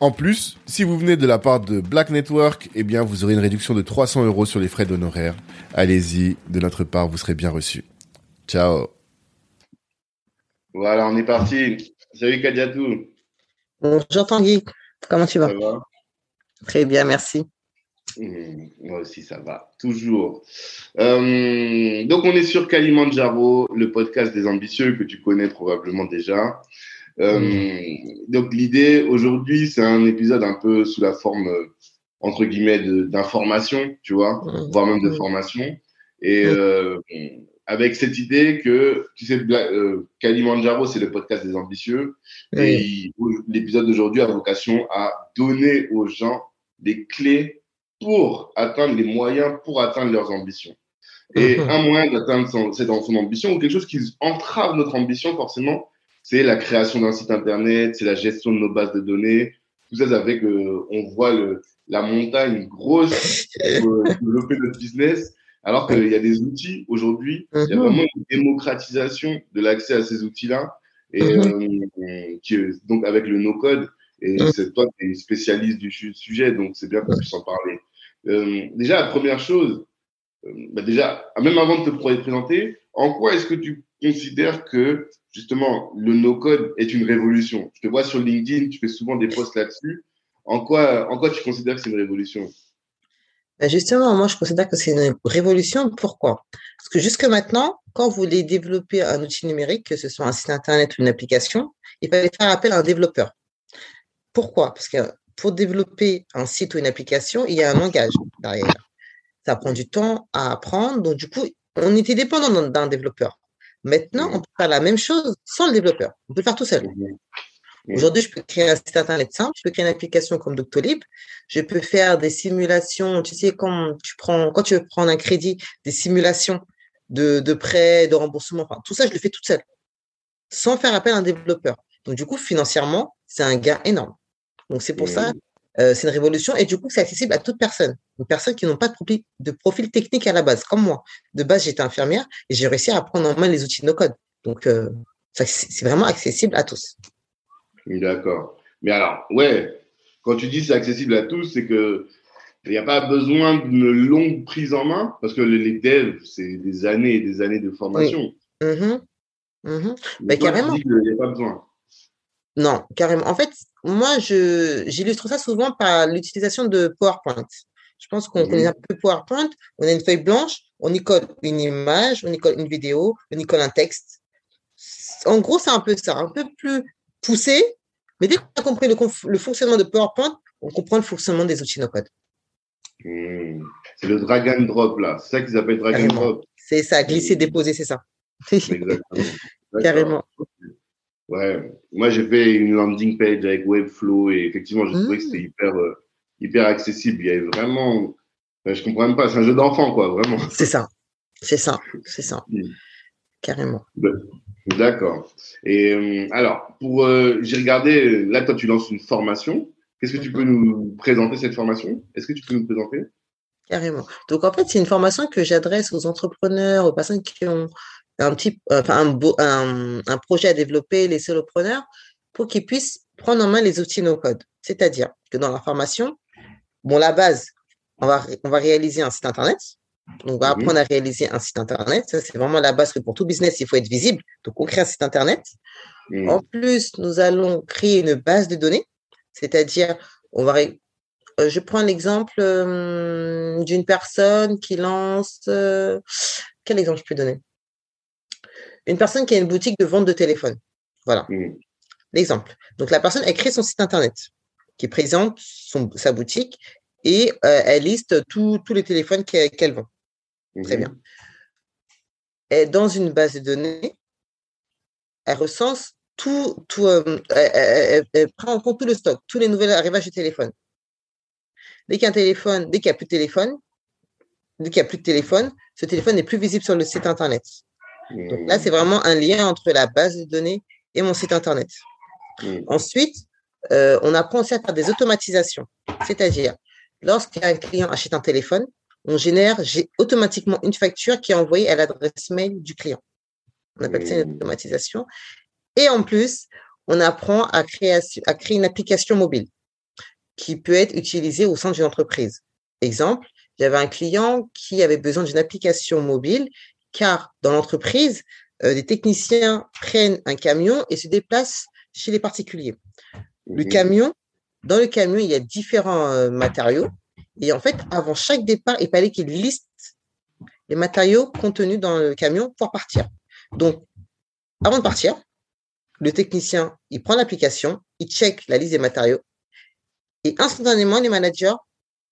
En plus, si vous venez de la part de Black Network, eh bien, vous aurez une réduction de 300 euros sur les frais d'honoraires. Allez-y, de notre part, vous serez bien reçu. Ciao. Voilà, on est parti. Salut Kadiatou. Bonjour Tanguy, comment tu vas? Ça va? Très bien, merci. Mmh, Moi aussi, ça va. Toujours. Euh, donc, on est sur Kalimandjaro, le podcast des ambitieux que tu connais probablement déjà. Euh, Donc, l'idée aujourd'hui, c'est un épisode un peu sous la forme, euh, entre guillemets, d'information, tu vois, Mhm. voire même de Mhm. formation. Et euh, avec cette idée que, tu sais, euh, Kalimandjaro, c'est le podcast des ambitieux. Et Oui. l'épisode d'aujourd'hui a vocation à donner aux gens des clés pour atteindre les moyens pour atteindre leurs ambitions. Et Mhm. un moyen d'atteindre c'est dans son ambition ou quelque chose qui entrave notre ambition forcément, c'est la création d'un site internet, c'est la gestion de nos bases de données. Tout ça, ça fait que on voit le, la montagne grosse pour euh, développer notre business, alors qu'il y a des outils aujourd'hui. Il y a Mhm. vraiment une démocratisation de l'accès à ces outils-là. Et Mhm. euh, qui, donc avec le no-code, et Mhm. c'est toi qui es spécialiste du su- sujet, donc c'est bien qu'on puisse en parler. Euh, déjà, la première chose, euh, bah déjà, même avant de te pr- présenter, en quoi est-ce que tu considères que justement le no-code est une révolution Je te vois sur LinkedIn, tu fais souvent des posts là-dessus. En quoi, en quoi tu considères que c'est une révolution? Ben Justement, moi, je considère que c'est une révolution. Pourquoi? Parce que jusque maintenant, quand vous voulez développer un outil numérique, que ce soit un site internet ou une application, il fallait faire appel à un développeur. Pourquoi? Parce que pour développer un site ou une application, il y a un langage derrière. Ça prend du temps à apprendre. Donc, du coup, on était dépendant d'un développeur. Maintenant, on peut faire la même chose sans le développeur. On peut le faire tout seul. Mhm. Aujourd'hui, je peux créer un site internet simple, je peux créer une application comme Doctolib, je peux faire des simulations, tu sais, quand tu prends, quand tu veux prendre un crédit, des simulations de, de prêts, de remboursement, enfin, tout ça, je le fais toute seule, sans faire appel à un développeur. Donc, du coup, financièrement, c'est un gain énorme. Donc, c'est pour ça, euh, c'est une révolution et du coup, c'est accessible à toute personne. Une personne qui n'ont pas de profil, de profil technique à la base, comme moi. De base, j'étais infirmière et j'ai réussi à prendre en main les outils de no-code. Donc, euh, c'est vraiment accessible à tous. D'accord. Mais alors, ouais, quand tu dis c'est accessible à tous, c'est que il n'y a pas besoin d'une longue prise en main, parce que les devs, c'est des années et des années de formation. Mhm. Mhm. Mais Bah, toi, carrément. qu'il n'y a pas besoin. Non, carrément. En fait, moi, j'illustre ça souvent par l'utilisation de PowerPoint. Je pense qu'on Mhm. connaît un peu PowerPoint. On a une feuille blanche, on y colle une image, on y colle une vidéo, on y colle un texte. En gros, c'est un peu ça, un peu plus poussé. Mais dès qu'on a compris le, fonctionnement de PowerPoint, on comprend le fonctionnement des outils no-code. Hmm. C'est le drag and drop, là. C'est ça qu'ils appellent drag and drop. C'est ça, glisser, déposer, c'est ça. Exactement. Carrément. Ouais. Moi, j'ai fait une landing page avec Webflow et effectivement, j'ai trouvé que Mm. c'était hyper, euh, hyper accessible. Il y avait vraiment. Enfin, je comprends même pas. C'est un jeu d'enfant, quoi, vraiment. C'est ça. C'est ça. C'est ça. Mm. Carrément. D'accord. Et euh, alors, pour, euh, j'ai regardé, là, toi, tu lances une formation. Qu'est-ce que tu Mhm. peux nous présenter cette formation? Est-ce que tu peux nous présenter? Carrément. Donc, en fait, c'est une formation que j'adresse aux entrepreneurs, aux personnes qui ont un petit, enfin, un, un, un projet à développer, les solopreneurs, pour qu'ils puissent prendre en main les outils no-code. C'est-à-dire que dans la formation, bon, la base, on va, on va réaliser un site internet. Donc, on va apprendre à réaliser un site Internet. Ça, c'est vraiment la base que pour tout business, il faut être visible. Donc, on crée un site Internet. En plus, nous allons créer une base de données, c'est-à-dire, on va, ré- euh, je prends l'exemple euh, d'une personne qui lance, euh, quel exemple je peux donner? Une personne qui a une boutique de vente de téléphone. Voilà, Mm. l'exemple. Donc, la personne, elle crée son site internet qui présente son, sa boutique et euh, elle liste tous les téléphones qu'elle vend. Très Mhm. bien. Et dans une base de données, elle recense tout, tout euh, elle, elle- elle- elle prend en compte tout le stock, tous les nouveaux arrivages de téléphone. Dès qu'il y a un téléphone, dès qu'il n'y a plus de téléphone, dès qu'il n'y a plus de téléphone, ce téléphone n'est plus visible sur le site internet. Donc là, c'est vraiment un lien entre la base de données et mon site internet. Mm. Ensuite, euh, on apprend aussi à faire des automatisations. C'est-à-dire, lorsqu'un client achète un téléphone, on génère automatiquement une facture qui est envoyée à l'adresse mail du client. On appelle ça une Mm. automatisation. Et en plus, on apprend à créer, à créer une application mobile qui peut être utilisée au sein d'une entreprise. Exemple, j'avais un client qui avait besoin d'une application mobile car dans l'entreprise, euh, des techniciens prennent un camion et se déplacent chez les particuliers. Le camion, dans le camion, il y a différents euh, matériaux. Et en fait, avant chaque départ, il fallait qu'il liste les matériaux contenus dans le camion pour partir. Donc, avant de partir, le technicien, il prend l'application, il check la liste des matériaux et instantanément, les managers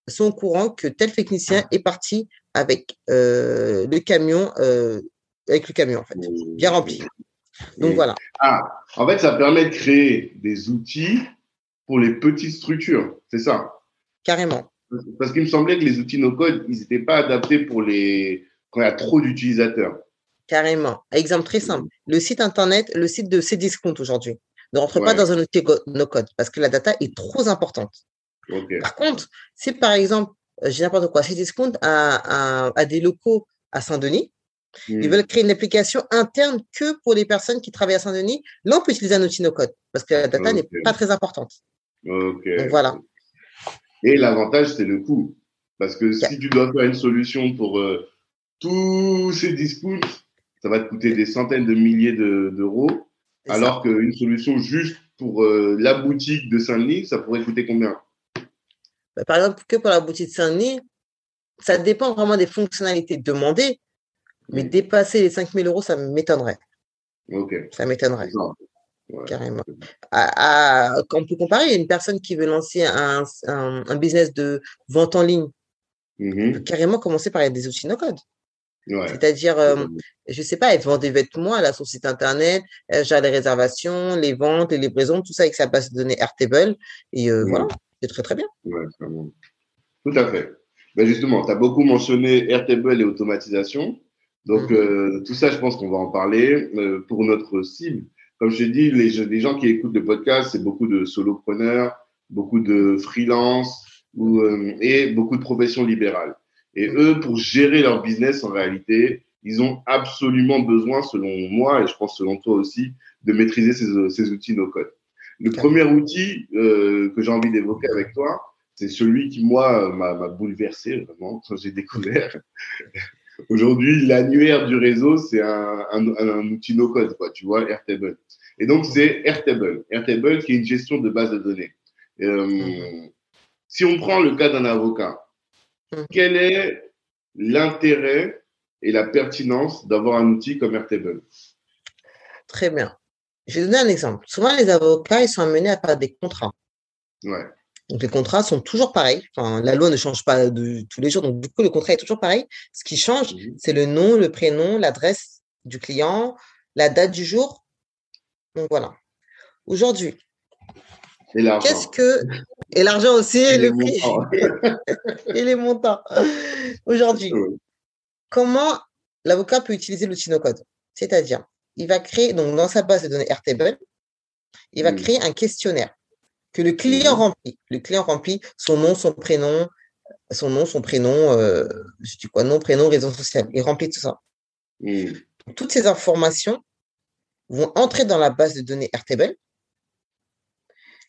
sont au courant que tel technicien est parti avec euh, le camion, euh, avec le camion en fait, bien rempli. Donc voilà. Ah, en fait, ça permet de créer des outils pour les petites structures, c'est ça? Carrément. Parce qu'il me semblait que les outils no-code, ils n'étaient pas adaptés pour les quand il y a trop d'utilisateurs. Carrément. Exemple très simple. Le site internet, le site de Cdiscount aujourd'hui, ne rentre pas dans un outil no-code parce que la data est trop importante. Par contre, si par exemple, j'ai n'importe quoi, Cdiscount a, a, a des locaux à Saint-Denis, Mm. ils veulent créer une application interne que pour les personnes qui travaillent à Saint-Denis, là, on peut utiliser un outil no-code parce que la data n'est pas très importante. Ok. Donc voilà. Et l'avantage, c'est le coût. Parce que Yeah. si tu dois faire une solution pour euh, tous ces discounts, ça va te coûter des centaines de milliers de- d'euros. Alors qu'une solution juste pour euh, la boutique de Saint-Denis, ça pourrait coûter combien? Bah, Par exemple, que pour la boutique de Saint-Denis, ça dépend vraiment des fonctionnalités demandées, mais Mm. dépasser les 5000 euros, ça m'étonnerait. Ça m'étonnerait. Ouais. carrément. À, à- on peut comparer une personne qui veut lancer un, un, un business de vente en ligne, Mhm. peut carrément commencer par des outils no-code. Ouais. C'est-à-dire, euh, je sais pas, elle vend des vêtements, elle a son site internet, elle gère les réservations, les ventes, les livraisons, tout ça avec sa base de données Airtable. Et euh, Mhm. voilà, c'est très très bien. Ouais, vraiment. Tout à fait. Ben justement, tu as beaucoup mentionné Airtable et automatisation. Donc, Mhm. euh, tout ça, je pense qu'on va en parler euh, pour notre cible. Comme je dit, les, les gens qui écoutent le podcast, c'est beaucoup de solopreneurs, beaucoup de freelance ou, euh, et beaucoup de professions libérales. Et eux, pour gérer leur business, en réalité, ils ont absolument besoin, selon moi, et je pense selon toi aussi, de maîtriser ces, ces outils no-code. Le premier outil euh, que j'ai envie d'évoquer avec toi, c'est celui qui, moi, m'a bouleversé vraiment quand j'ai découvert. Aujourd'hui, l'annuaire du réseau, c'est un, un, un outil no-code, quoi, tu vois, Airtable. Et donc, c'est Airtable. Airtable qui est une gestion de base de données. Euh, si on prend le cas d'un avocat, Mhm. quel est l'intérêt et la pertinence d'avoir un outil comme Airtable? Très bien. Je vais donner un exemple. Souvent, les avocats, ils sont amenés à faire des contrats. Ouais. Donc, les contrats sont toujours pareils. Enfin, la loi ne change pas de tous les jours. Donc, du coup, le contrat est toujours pareil. Ce qui change, Mhm. c'est le nom, le prénom, l'adresse du client, la date du jour. Donc, voilà. Aujourd'hui, Et l'argent. qu'est-ce que. Et l'argent aussi, et le prix, montants. et les montants. Aujourd'hui, comment l'avocat peut utiliser l'outil no-code C'est-à-dire, il va créer, donc dans sa base de données Airtable, il va Mhm. créer un questionnaire que le client Mhm. remplit. Le client remplit son nom, son prénom, son nom, son prénom, euh, je dis quoi, nom, prénom, réseau social. Il remplit tout ça. Mhm. Toutes ces informations vont entrer dans la base de données Airtable.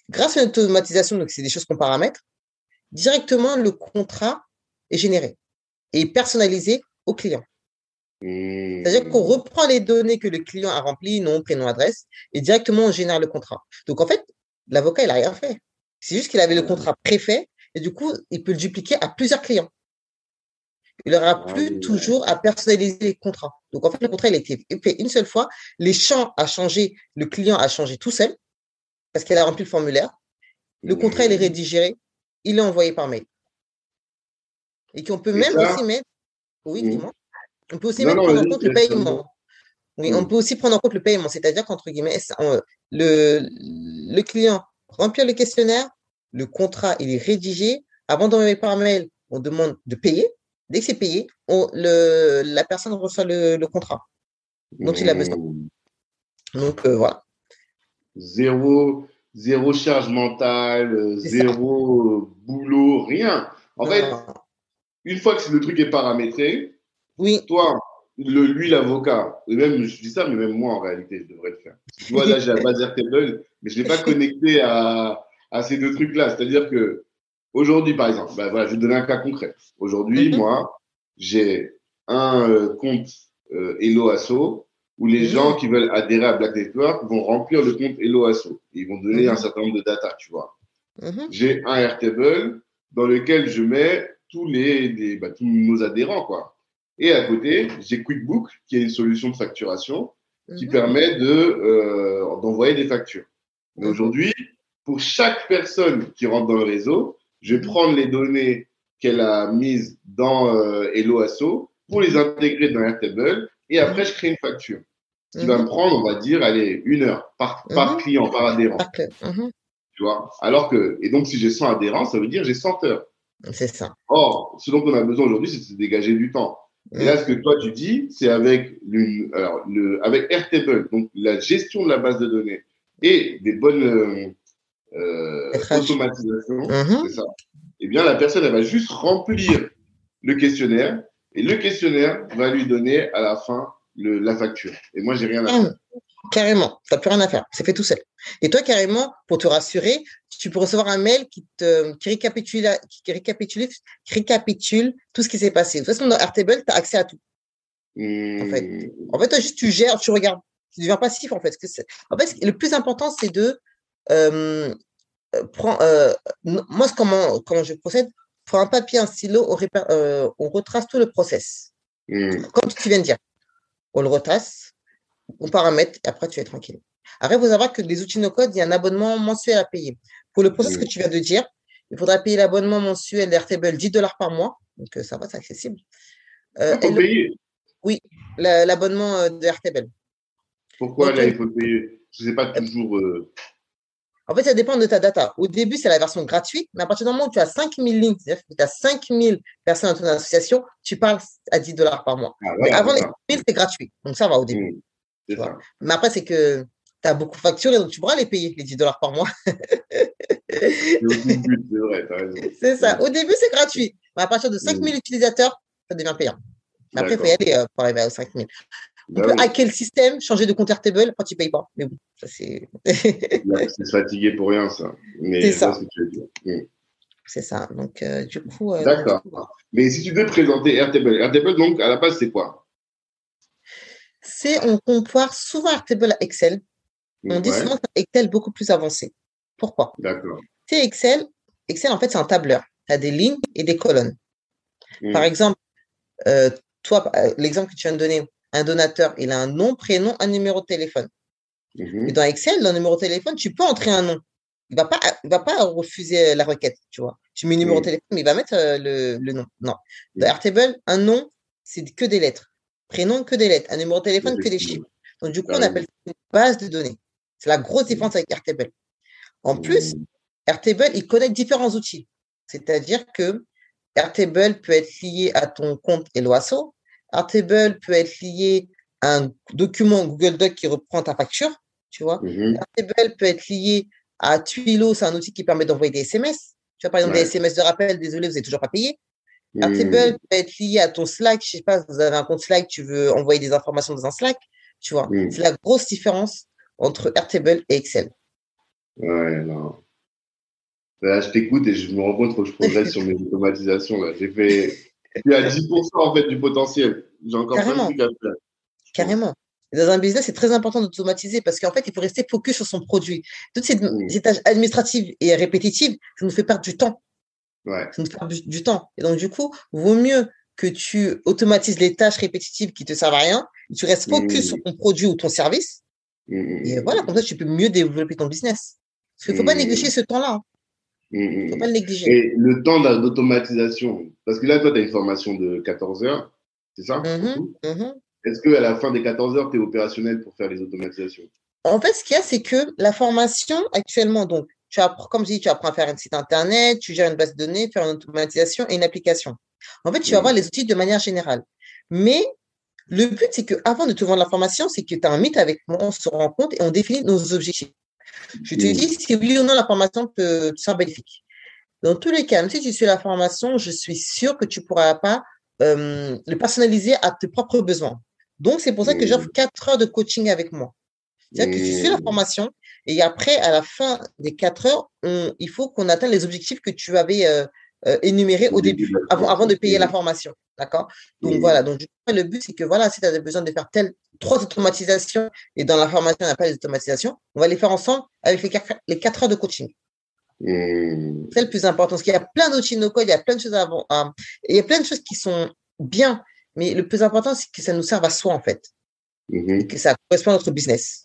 Grâce à une automatisation, donc c'est des choses qu'on paramètre, directement le contrat est généré. et personnalisé au client. C'est-à-dire qu'on reprend les données que le client a remplies, nom, prénom, adresse, et directement on génère le contrat. Donc en fait, l'avocat, il n'a rien fait. C'est juste qu'il avait le contrat préfet, et du coup, il peut le dupliquer à plusieurs clients. Il n'aura Ah plus oui, toujours à personnaliser les contrats. Donc en fait, le contrat, il a été fait une seule fois. Les champs a changé, le client a changé tout seul, parce qu'il a rempli le formulaire. Le contrat, il est rédigé, il est envoyé par mail. Et qu'on peut Et même ça- aussi mettre, oui, Mhm. dis-moi. On peut aussi Non, même non, prendre en compte le paiement. Oui, on Mhm. peut aussi prendre en compte le paiement, c'est-à-dire qu'entre guillemets, on- le, le client remplit le questionnaire, le contrat, il est rédigé. Avant d'envoyer par mail, on demande de payer. Dès que c'est payé, on, le, la personne reçoit le, le contrat dont il a besoin. Hmm. Donc euh, voilà. Zéro, zéro charge mentale, ça. zéro euh, boulot, rien. En fait, une fois que le truc est paramétré, oui, toi, le, lui, l'avocat, et même, je dis ça, mais même moi, en réalité, je devrais le faire. Tu vois, là, j'ai la base Airtable, mais je ne l'ai pas connecté à, à ces deux trucs-là. C'est-à-dire que, aujourd'hui, par exemple, bah, voilà, je vais te donner un cas concret. Aujourd'hui, Mhm. moi, j'ai un euh, compte euh, Hello Asso où les Mhm. gens qui veulent adhérer à Black Network vont remplir le compte Hello Asso. Ils vont donner Mhm. un certain nombre de data, tu vois j'ai un Airtable dans lequel je mets tous les, les- bah, tous nos adhérents quoi. Et à côté, j'ai QuickBook qui est une solution de facturation qui mhm, permet de euh, d'envoyer des factures. Mais Mhm. aujourd'hui, pour chaque personne qui rentre dans le réseau, je vais Mhm. prendre les données qu'elle a mises dans euh, Hello Asso pour les intégrer dans Airtable et après je crée une facture. Qui va me prendre, on va dire, allez, une heure par, par client, par adhérent. Tu vois? Alors que, et donc si j'ai 100 adhérents, ça veut dire j'ai 100 heures. C'est ça. Or, ce dont on a besoin aujourd'hui, c'est de se dégager du temps. Et là, ce que toi tu dis, c'est avec, l'une- alors, le, avec Airtable, donc la gestion de la base de données et des bonnes euh, automatisations, Mhm. c'est ça. Eh bien, la personne, elle va juste remplir le questionnaire et le questionnaire va lui donner à la fin le, la facture. Et moi, j'ai rien à faire. Carrément. N'as plus rien à faire. C'est fait tout seul. Et toi, carrément, pour te rassurer, tu peux recevoir un mail qui, te, qui, récapitule, qui récapitule, qui récapitule tout ce qui s'est passé. De toute façon, dans Airtable, tu as accès à tout. Hmm, En fait. En fait, toi, juste tu gères, tu regardes. Tu deviens passif, en fait. En le plus important, c'est de euh, prendre. euh, moi, comment, comment je procède Pour un papier, un stylo, on, répa- euh, on retrace tout le process. hmm, Comme tu viens de dire. On le retrace, on paramètre, et après, tu es tranquille. Après, il faut savoir que les outils no-code, il y a un abonnement mensuel à payer. Pour le process que tu viens de dire, il faudra payer l'abonnement mensuel d'Airtable 10 dollars par mois. Donc, euh, ça va, c'est accessible. Euh, Il faut payer. la- L'abonnement euh, d'Airtable. Pourquoi Donc, là, il faut payer? Je sais pas toujours. euh, En fait, ça dépend de ta data. Au début, c'est la version gratuite, mais à partir du moment où tu as 5000 lignes, c'est-à-dire que tu as 5000 personnes dans ton association, tu parles à 10 dollars par mois. ah, Mais avant les ça. 1000, c'est gratuit. Donc, ça va au début. Hmm, tu vois. ça. Mais après, c'est que tu as beaucoup facturé, donc tu pourras les payer, les 10 dollars par mois. C'est ça. Au début, c'est gratuit. Mais à partir de 5000 utilisateurs, ça devient payant. Mais après, il faut y aller euh, pour arriver à 5000. On Bah peut oui, hacker le système, changer de compte Airtable, après, tu ne payes pas. Mais bon, ça, c'est. c'est se fatiguer pour rien, ça. Mais C'est ça. veux. Hmm. c'est ça. Donc, euh, du coup. euh, D'accord. Mais si tu devais présenter Airtable, Airtable, donc, à la base, c'est quoi? C'est, on compare souvent Airtable à Excel. On dit souvent c'est Excel beaucoup plus avancé. Pourquoi? D'accord. Tu sais, Excel, Excel, en fait, c'est un tableur. Tu as des lignes et des colonnes. Hmm. Par exemple, euh, toi, euh, l'exemple que tu viens de donner, un donateur, il a un nom, prénom, un numéro de téléphone. Mhm. Et dans Excel, dans le numéro de téléphone, tu peux entrer un nom. Il va pas, il va pas refuser la requête, tu vois. Tu mets le numéro de téléphone, mais il va mettre euh, le, le nom. Non. Dans Airtable, un nom, c'est que des lettres. Prénom, que des lettres. Un numéro de téléphone, que des chiffres. Donc, du coup, T'as on appelle ça une base de données. C'est la grosse différence avec Airtable. En plus, Hmm. Airtable, il connecte différents outils. C'est-à-dire que Airtable peut être lié à ton compte Eloasso. Airtable peut être lié à un document Google Doc qui reprend ta facture, tu vois. Airtable peut être lié à Twilo, c'est un outil qui permet d'envoyer des SMS. Tu vois, par exemple, Ouais. des SMS de rappel, désolé, vous n'avez toujours pas payé. Hmm. Airtable peut être lié à ton Slack. Je sais pas, vous avez un compte Slack, tu veux envoyer des informations dans un Slack, tu vois. Mm. C'est la grosse différence entre Airtable et Excel. Ouais, non. Là, je t'écoute et je me rends compte que je progresse sur mes automatisations. Là. J'ai fait tu as 10% en fait du potentiel. J'ai encore Carrément. plein de trucs à faire. Carrément. Dans un business, c'est très important d'automatiser parce qu'en fait, il faut rester focus sur son produit. Toutes ces, Mm. ces tâches administratives et répétitives, ça nous fait perdre du temps. Ouais. Nous fait perdre du, du temps. Et donc, du coup, vaut mieux que tu automatises les tâches répétitives qui te servent à rien, tu restes focus sur ton produit ou ton service. Mm, mm, Et voilà, comme ça, tu peux mieux développer ton business. Parce qu'il ne faut pas négliger ce temps-là. hein. Il ne mm, faut pas le négliger. Et le temps d'a- d'automatisation, parce que là, toi, tu as une formation de 14 heures, c'est ça. Est-ce qu'à la fin des 14 heures, tu es opérationnel pour faire les automatisations? En fait, ce qu'il y a, c'est que la formation actuellement, donc, tu apprends, comme je dis, tu apprends à faire un site internet, tu gères une base de données, faire une automatisation et une application. En fait, tu vas avoir les outils de manière générale. Mais le but, c'est qu'avant de te vendre la formation, c'est que tu as un mythe avec moi, on se rencontre et on définit nos objectifs. Je te dis si oui ou non la formation te, te bénéfique. Dans tous les cas, même si tu suis la formation, je suis sûre que tu ne pourras pas euh, le personnaliser à tes propres besoins. Donc, c'est pour ça que j'offre quatre heures de coaching avec moi. C'est-à-dire que tu suis la formation et après, à la fin des quatre heures, on- il faut qu'on atteigne les objectifs que tu avais euh, euh, énumérés au début, avant, avant de payer la formation. D'accord? Donc voilà, donc le but, c'est que voilà, si tu as besoin de faire telle, trois automatisations et dans la formation, on n'a pas les automatisations, on va les faire ensemble avec les quatre, les quatre heures de coaching. C'est le plus important parce qu'il y a plein d'outils no code, il y a plein de choses à- il y a plein de choses qui sont bien, mais le plus important, c'est que ça nous serve à soi, en fait, Mhm. que ça correspond à notre business.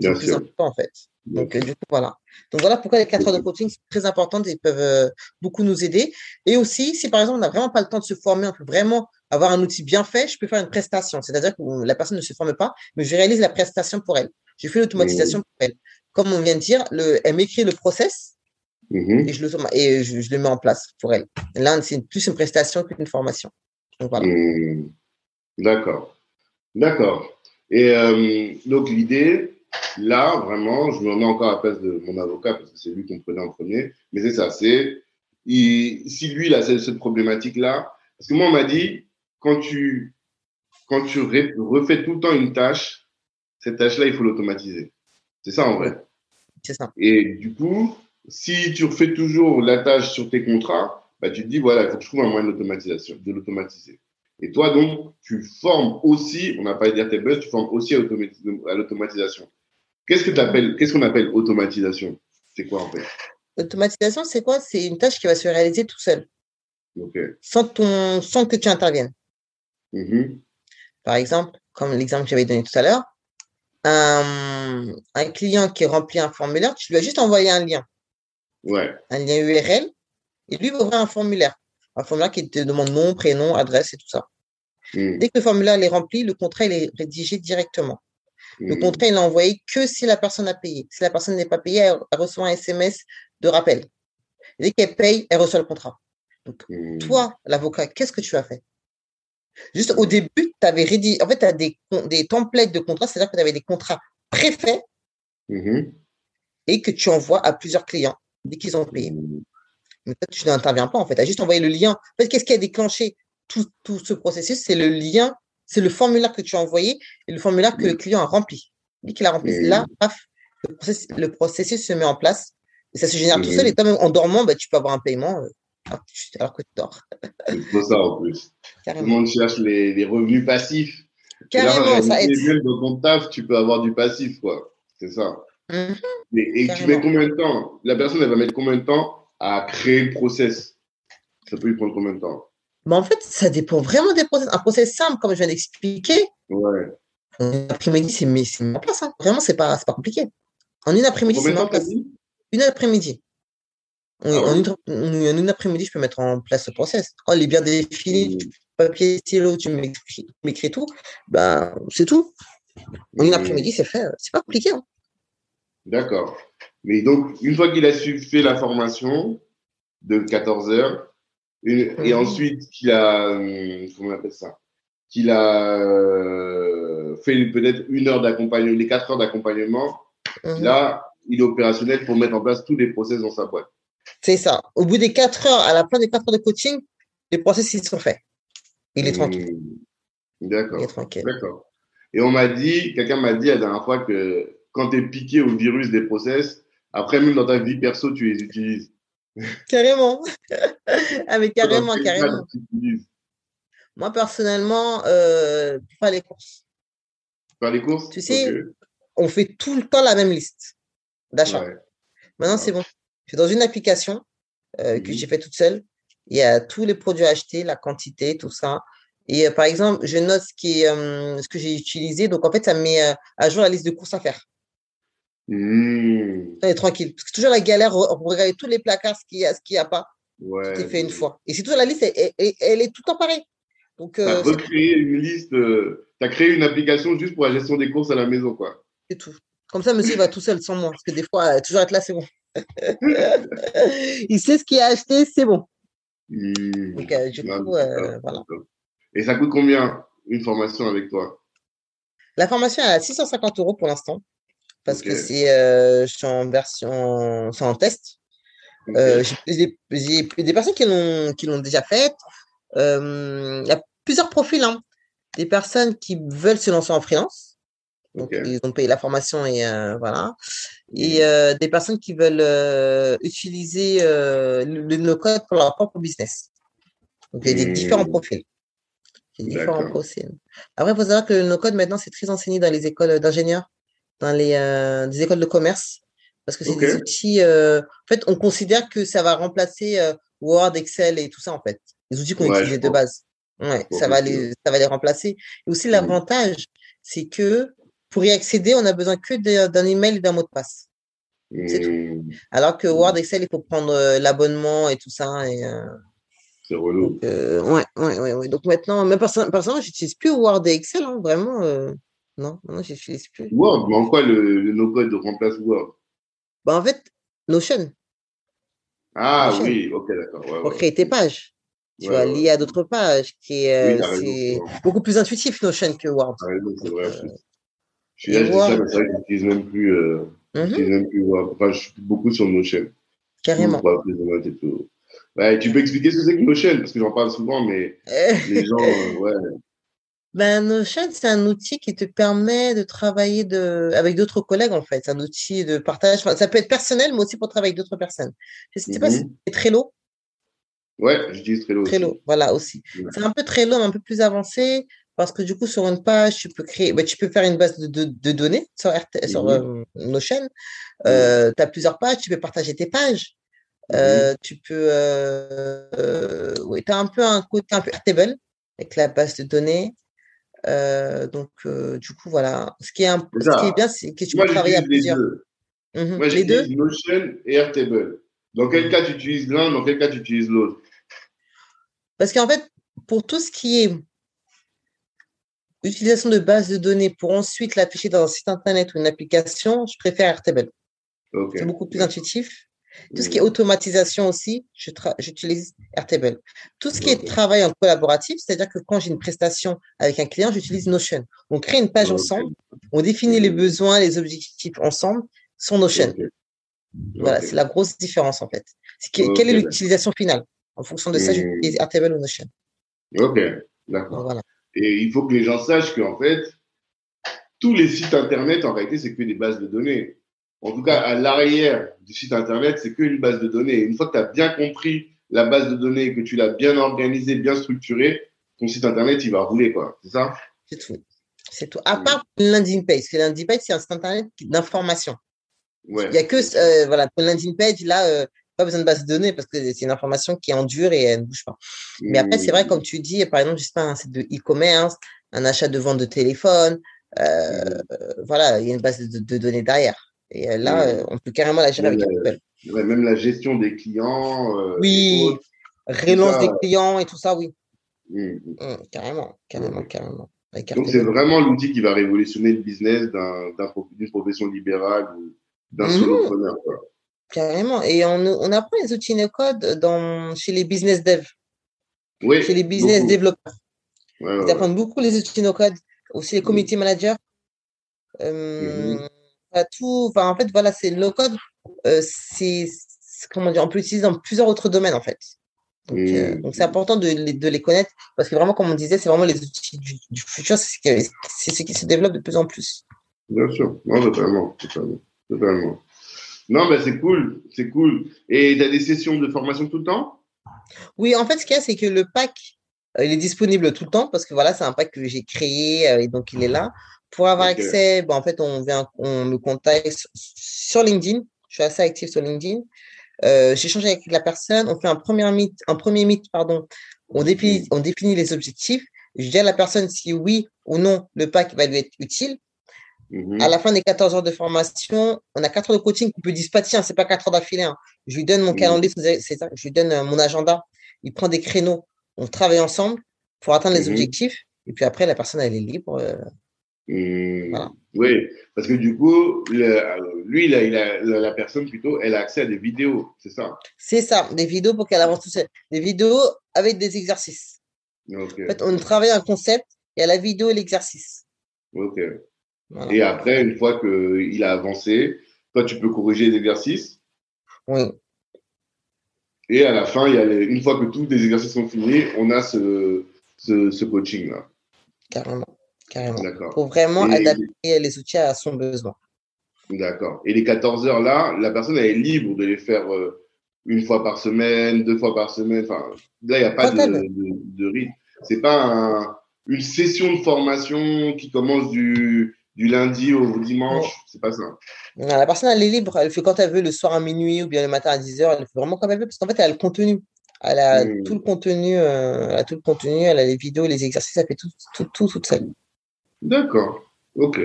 C'est le plus important, en fait. Donc, euh, du coup, voilà. Donc, voilà pourquoi les quatre heures de coaching sont très importantes et peuvent euh, beaucoup nous aider. Et aussi, si par exemple, on n'a vraiment pas le temps de se former, on peut vraiment avoir un outil bien fait, je peux faire une prestation. C'est-à-dire que la personne ne se forme pas, mais je réalise la prestation pour elle. Je fais l'automatisation pour elle. Comme on vient de dire, le, elle m'écrit le process Mhm. et je, l'automa- et je, je le mets en place pour elle. Là, c'est plus une prestation qu'une formation. Donc, voilà. Hmm. D'accord. D'accord. Et euh, donc, l'idée, là, vraiment, je me remets encore à la place de mon avocat parce que c'est lui qu'on prenait en premier. Mais c'est ça, c'est si lui, il a cette, cette problématique-là, parce que moi, on m'a dit, quand tu, quand tu ré- refais tout le temps une tâche, cette tâche-là, il faut l'automatiser. C'est ça en vrai. C'est ça. Et du coup, si tu refais toujours la tâche sur tes contrats, bah, tu te dis, voilà, il faut que je trouve un moyen d'automatisation, de l'automatiser. Et toi, donc, tu formes aussi, on n'a pas dire tes buzz, tu formes aussi à, à l'automatisation. Qu'est-ce que qu'on appelle automatisation? C'est quoi en fait? L'automatisation, c'est quoi? C'est une tâche qui va se réaliser tout seul, Ok. sans, ton, sans que tu interviennes. Mhm. Par exemple, comme l'exemple que j'avais donné tout à l'heure, un, un client qui remplit un formulaire, tu lui as juste envoyé un lien, Ouais. un lien URL, et lui va ouvrir un formulaire. Un formulaire qui te demande nom, prénom, adresse et tout ça. Mhm. Dès que le formulaire est rempli, le contrat il est rédigé directement. Le Mhm. contrat, il est envoyé que si la personne a payé. Si la personne n'est pas payée, elle, reçoit un SMS de rappel. Et dès qu'elle paye, elle reçoit le contrat. Mhm. Toi, l'avocat, qu'est-ce que tu as fait? Juste au début, tu avais rédigé, en fait, tu as des, des templates de contrats, c'est-à-dire que tu avais des contrats préfaits Mhm. et que tu envoies à plusieurs clients dès qu'ils ont payé. Mhm. Mais toi, tu n'interviens pas, en fait. Tu as juste envoyé le lien. En fait, qu'est-ce qui a déclenché tout, tout ce processus? C'est le lien, c'est le formulaire que tu as envoyé et le formulaire que le client a rempli. Dès qu'il a rempli, là, paf, le processus, le processus se met en place et ça se génère tout seul. Et toi, même en dormant, bah, tu peux avoir un paiement euh, alors que tu dors. C'est ça en plus. Tout le Carrément. monde cherche les, les revenus passifs. Et là, Carrément, en ça aide. même dans ton taf, tu peux avoir du passif, quoi. C'est ça. Mhm. Et, et tu Carrément. mets combien de temps? La personne, elle va mettre combien de temps à créer le process? Ça peut lui prendre combien de temps? Mais en fait, ça dépend vraiment des process. Un process simple, comme je viens d'expliquer, Ouais. en une après-midi, c'est en place. hein. Vraiment, c'est pas, pas compliqué. En une après-midi, c'est t'as place. Une après-midi. En, Ah en une, en une après-midi, je peux mettre en place le process. Quand il est bien défini, Mhm. papier, stylo, tu m'écris tout, ben, c'est tout. En une Mhm. après-midi, c'est fait. C'est pas compliqué. hein. D'accord. Mais donc, une fois qu'il a su fait la formation de 14 heures, une- et ensuite qu'il a, hum, comment on appelle ça? Qu'il a euh, fait peut-être une heure d'accompagnement, les quatre heures d'accompagnement, Mhm. là, il est opérationnel pour mettre en place tous les process dans sa boîte. C'est ça. Au bout des quatre heures, à la fin des quatre heures de coaching, les process, ils sont faits. Il est tranquille. Hum. Il est D'accord. tranquille. D'accord. Et on m'a dit, quelqu'un m'a dit la dernière fois que quand tu es piqué au virus des process, après, même dans ta vie perso, tu les utilises. Carrément. ah, mais carrément, carrément. Moi, personnellement, euh, pas les courses. Pas les courses? Tu sais, on fait tout le temps la même liste d'achat. Maintenant, c'est bon. Je suis dans une application euh, que mhm. j'ai fait toute seule. Il y a tous les produits achetés, la quantité, tout ça. Et euh, par exemple, je note ce, qui ce que j'ai utilisé. Donc, en fait, ça me met à jour la liste de courses à faire. Mmh. tranquille. Parce que toujours la galère regarder tous les placards, ce qu'il y a, ce qu'il n'y a pas. Ouais, fait une fois. Et c'est toute la liste, elle, elle, est tout le temps pareille. Donc, tu as euh, recréé une liste, euh, tu as créé une application juste pour la gestion des courses à la maison, quoi. C'est tout. Comme ça, monsieur va tout seul sans moi. Parce que des fois, toujours être là, c'est bon. il sait ce qu'il a acheté, c'est bon. Mmh. Donc, euh, du coup, voilà. Et ça coûte combien une formation avec toi? La formation est à 650 euros pour l'instant. Parce que c'est, je suis en version, c'est en test. Euh, j'ai des personnes qui l'ont qui l'ont déjà fait. Euh, il y a plusieurs profils. Hein. Des personnes qui veulent se lancer en freelance. Donc, ils ont payé la formation et euh, voilà. Et mmh. des personnes qui veulent utiliser le, no-code pour leur propre business. Donc, il y a des différents mmh. profils. différents profils. Après, il faut savoir que le no-code, maintenant, c'est très enseigné dans les écoles d'ingénieurs, dans les des écoles de commerce. Parce que c'est des outils. Euh, en fait, on considère que ça va remplacer euh, Word, Excel et tout ça, en fait. Les outils qu'on utilisait de base. Ouais, ça va, les, ça va les remplacer. Et aussi, mmh. l'avantage, c'est que pour y accéder, on a besoin que d'un email et d'un mot de passe. C'est tout. Mmh. Alors que Word, mmh. Excel, il faut prendre euh, l'abonnement et tout ça. Et, c'est relou. Donc, ouais, ouais, ouais, Donc maintenant, même personnellement, je n'utilise plus Word et Excel, hein, vraiment. Non, non, je n'utilise plus. Word, mais en quoi le, le no-code remplace Word? Bah, en fait, Notion. Ah oui, ok, d'accord. pour créer tes pages. Tu vas lier à d'autres pages. Qui est, c'est beaucoup plus intuitif Notion que Word. C'est vrai. Euh, je suis là, je dis ça, mais c'est vrai que je même plus, euh, mm même plus Word. Enfin, je suis beaucoup sur Notion. Carrément. Ouais, tu peux expliquer ce que c'est que Notion? Parce que j'en parle souvent, mais les gens, euh, ouais. Ben, Notion, c'est un outil qui te permet de travailler de... avec d'autres collègues, en fait. C'est un outil de partage. ça peut être personnel, mais aussi pour travailler avec d'autres personnes. Je ne sais pas si mhm. c'est Trello. Ouais, j'utilise Trello. Trello, voilà, aussi. C'est un peu Trello, mais un peu plus avancé, parce que du coup, sur une page, tu peux créer, ben, tu peux faire une base de, de, données sur, sur mhm. euh, Notion. Euh, tu as plusieurs pages, tu peux partager tes pages. Mhm. Euh, tu peux. oui, tu as un peu un côté un peu Airtable avec la base de données. Euh, donc, euh, du coup, voilà. Ce qui est, un, ce qui est bien, c'est que tu peux travailler à plusieurs. Les deux. Moi, les deux? Notion et Airtable. Dans quel cas tu utilises l'un, dans quel cas tu utilises l'autre? Parce qu'en fait, pour tout ce qui est utilisation de base de données pour ensuite l'afficher dans un site internet ou une application, je préfère Airtable. C'est beaucoup plus intuitif. Tout ce qui est automatisation aussi, j'utilise Airtable. Tout ce qui est travail en collaboratif, c'est-à-dire que quand j'ai une prestation avec un client, j'utilise Notion. On crée une page ensemble, on définit les besoins, les objectifs ensemble sur Notion. Voilà, c'est la grosse différence en fait. quelle est l'utilisation finale? En fonction de ça, j'utilise Airtable ou Notion. Ok, d'accord. Et il faut que les gens sachent qu'en fait, tous les sites internet, en réalité, c'est que des bases de données. En tout cas, à l'arrière du site Internet, c'est qu'une base de données. Une fois que tu as bien compris la base de données, que tu l'as bien organisée, bien structurée, ton site Internet, il va rouler, quoi. C'est ça? C'est tout. C'est tout. À part le landing page. Le landing page, c'est un site Internet d'information. Ouais. Il n'y a que, euh, voilà, pour landing page, là, euh, pas besoin de base de données parce que c'est une information qui endure et elle ne bouge pas. Mais après, c'est vrai, mmh. comme tu dis, par exemple, je sais pas, un site de e-commerce, un achat de vente de téléphone, euh, mmh. voilà, il y a une base de données derrière. Et euh, là, euh, on peut carrément la gérer avec Apple. même la gestion des clients. Euh, oui, relance des clients et tout ça, oui. Mmh, mmh. Mmh, carrément, carrément, carrément. Donc, c'est vraiment l'outil qui va révolutionner le business d'une profession libérale ou d'un solopreneur. Carrément. Et on, on, apprend les outils no-code dans, chez les business devs. Oui. Chez les business développeurs. Ils apprennent beaucoup les outils no-code. Aussi les community managers tout. Enfin, en fait, voilà, c'est low code. Euh, c'est comment dire, on peut l'utiliser dans plusieurs autres domaines en fait. Donc, euh, mmh. c'est important de, de, les connaître parce que vraiment, comme on disait, c'est vraiment les outils du, futur, c'est ce, qui se développe de plus en plus. Bien sûr, non, totalement, totalement, Non, mais c'est cool, c'est cool. Et tu as des sessions de formation tout le temps? Oui, en fait, ce qu'il y a, c'est que le pack il est disponible tout le temps parce que voilà, c'est un pack que j'ai créé et donc il est là. Pour avoir accès, ben, en fait, on, vient, on me contacte sur LinkedIn. Je suis assez actif sur LinkedIn. Euh, J'échange avec la personne, on fait un premier meet, un premier meet, pardon. On définit, on définit les objectifs. Je dis à la personne si oui ou non le pack va lui être utile. À la fin des 14 heures de formation, on a 4 heures de coaching qu'on peut dispatcher, hein, c'est pas 4 heures d'affilée. Hein. Je lui donne mon calendrier, c'est ça, je lui donne euh, mon agenda. Il prend des créneaux. On travaille ensemble pour atteindre les objectifs. Et puis après, la personne, elle est libre. Euh, voilà. Oui, parce que du coup, lui, il a, il a, la personne plutôt, elle a accès à des vidéos, c'est ça? C'est ça, des vidéos pour qu'elle avance tout seul. Des vidéos avec des exercices. En fait, on travaille un concept, il y a la vidéo et l'exercice. Ok. Et après, une fois qu'il a avancé, toi, tu peux corriger les exercices? Oui. Et à la fin, il y a une fois que tous les exercices sont finis, on a ce, ce, ce coaching-là. Carrément. Carrément. Pour vraiment adapter les outils à son besoin. D'accord. Et les 14 heures là, la personne elle est libre de les faire euh, une fois par semaine, deux fois par semaine. Enfin, là, il n'y a pas de, de, de, rythme. C'est pas une session de formation qui commence du, du lundi au dimanche. C'est pas ça. la personne, elle est libre. Elle fait quand elle veut, le soir à minuit ou bien le matin à 10 heures. Elle fait vraiment comme elle veut parce qu'en fait, elle a le contenu. Elle a hmm. tout le contenu, euh, elle a tout le contenu, elle a les vidéos, les exercices, elle fait tout, tout, tout toute seule. D'accord. Ok.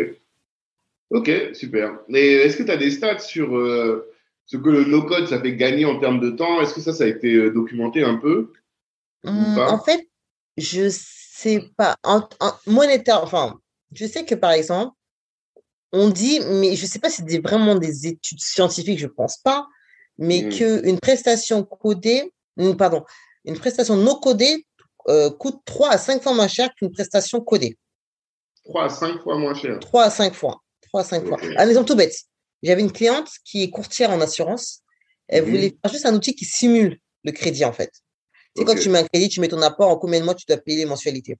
Ok, super. Et est-ce que tu as des stats sur euh, ce que le no-code, ça fait gagner en termes de temps? Est-ce que ça, ça a été euh, documenté un peu? Hum, En fait, je sais pas. En, monétaire, enfin, je sais que par exemple, on dit, mais je sais pas si c'est vraiment des études scientifiques, je pense pas, mais mmh. qu'une prestation codée, pardon, une prestation non codée euh, coûte 3 à 5 fois moins cher qu'une prestation codée. 3 à 5 fois moins cher. 3 à 5 fois. 3 à 5 fois. Un exemple tout bête. J'avais une cliente qui est courtière en assurance. Elle mhm. voulait faire juste un outil qui simule le crédit, en fait. Tu sais, quand tu mets un crédit, tu mets ton apport, en combien de mois tu dois payer les mensualités.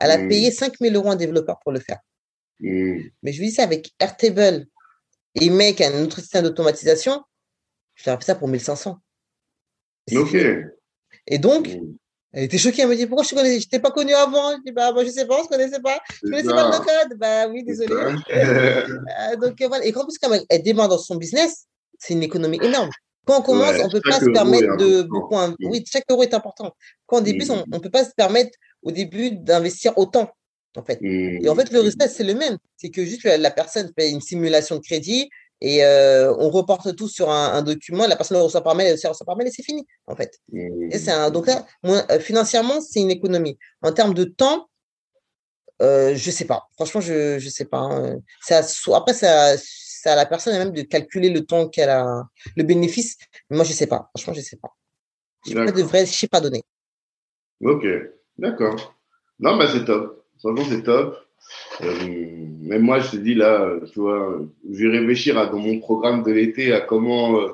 Elle a mhm. payé 5 000 euros à un développeur pour le faire. Mhm. Mais je lui dis ça avec Airtable et Make, un autre système d'automatisation, je leur fait ça pour 1500. Ok. Et donc, elle était choquée, elle me dit pourquoi je connais, je t'ai pas connu avant. Je dis bah moi je sais pas, on se connaissait pas. Je connaissais pas le code. Bah oui, désolé. Euh, donc voilà. Et quand plus elle, démarre dans son business, c'est une économie énorme. Quand on commence, on on peut pas se permettre de beaucoup. Oui, chaque euro est important. Quand on débute, on, ne peut pas se permettre au début d'investir autant. En fait. Et en fait, le résultat, c'est le même. C'est que juste la personne fait une simulation de crédit, et euh, on reporte tout sur un, document, la personne le reçoit par mail, elle reçoit par mail et c'est fini, en fait. Et c'est un, donc là, financièrement, c'est une économie. En termes de temps, euh, je sais pas. Franchement, je ne sais pas. Hein. après, c'est à, la personne même de calculer le temps qu'elle a, le bénéfice. Mais moi, je sais pas. Franchement, je sais pas. Je de vrai pas donné. Ok, d'accord. Non, bah c'est top. Franchement, c'est top. Euh, même moi, je te dis là, tu vois, je vais réfléchir à, dans mon programme de l'été à comment euh,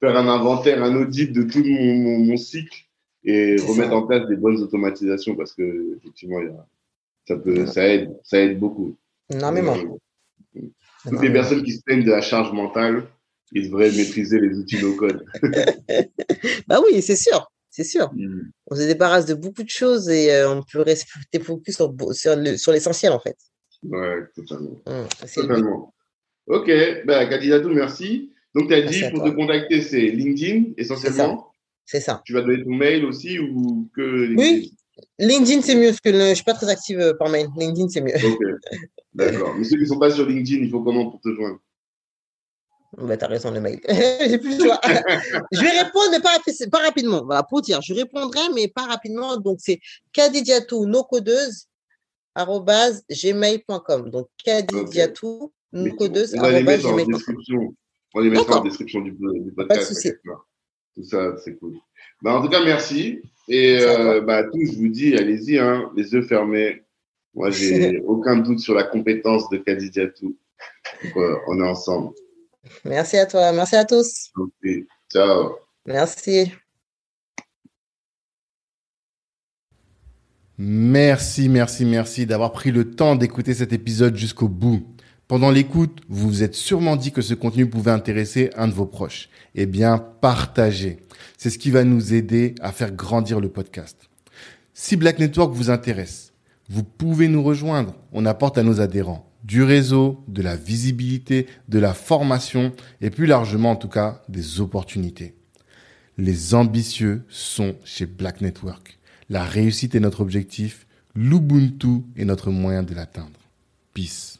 faire un inventaire, un audit de tout mon, mon, cycle et remettre en place des bonnes automatisations parce que effectivement, ça peut, ça aide, ça aide beaucoup. Énormément. Euh, toutes les personnes qui se plaignent de la charge mentale, ils devraient maîtriser les outils low code. bah oui, c'est sûr c'est sûr. Mmh. On se débarrasse de beaucoup de choses et euh, on peut rester focus sur, sur l'essentiel, en fait. Ouais, totalement. Mmh, totalement. Ok, bah, Kadidatou, merci. Donc, tu as dit pour te contacter, c'est LinkedIn essentiellement. C'est ça. Tu vas donner ton mail aussi ou que LinkedIn Oui, LinkedIn, c'est mieux parce que je ne suis pas très active euh, par mail. LinkedIn, c'est mieux. Ok, d'accord. Mais ceux qui ne sont pas sur LinkedIn, il faut comment pour te joindre? Bah, t'as raison, le mail. J'ai plus le choix. je vais répondre, mais pas, pas rapidement. Voilà, pour dire, je répondrai, mais pas rapidement. Donc, c'est kadidiatou, nos codeuses, gmail.com. Donc, kadidiatou, mettre en description. On les mettre en description du, du podcast. Pas de souci. Tout ça, c'est cool. Bah, en tout cas, merci. Et euh, bah, tous, je vous dis, allez-y, hein, les yeux fermés. Moi, j'ai aucun doute sur la compétence de Kadidiatou. Euh, on est ensemble. Merci à toi. Merci à tous. Ciao. Merci. Merci, merci, merci d'avoir pris le temps d'écouter cet épisode jusqu'au bout. Pendant l'écoute, vous vous êtes sûrement dit que ce contenu pouvait intéresser un de vos proches. Eh bien, partagez. C'est ce qui va nous aider à faire grandir le podcast. Si Black Network vous intéresse, vous pouvez nous rejoindre. On apporte à nos adhérents du réseau, de la visibilité, de la formation et plus largement en tout cas des opportunités. Les ambitieux sont chez Black Network. La réussite est notre objectif, l'Ubuntu est notre moyen de l'atteindre. Peace.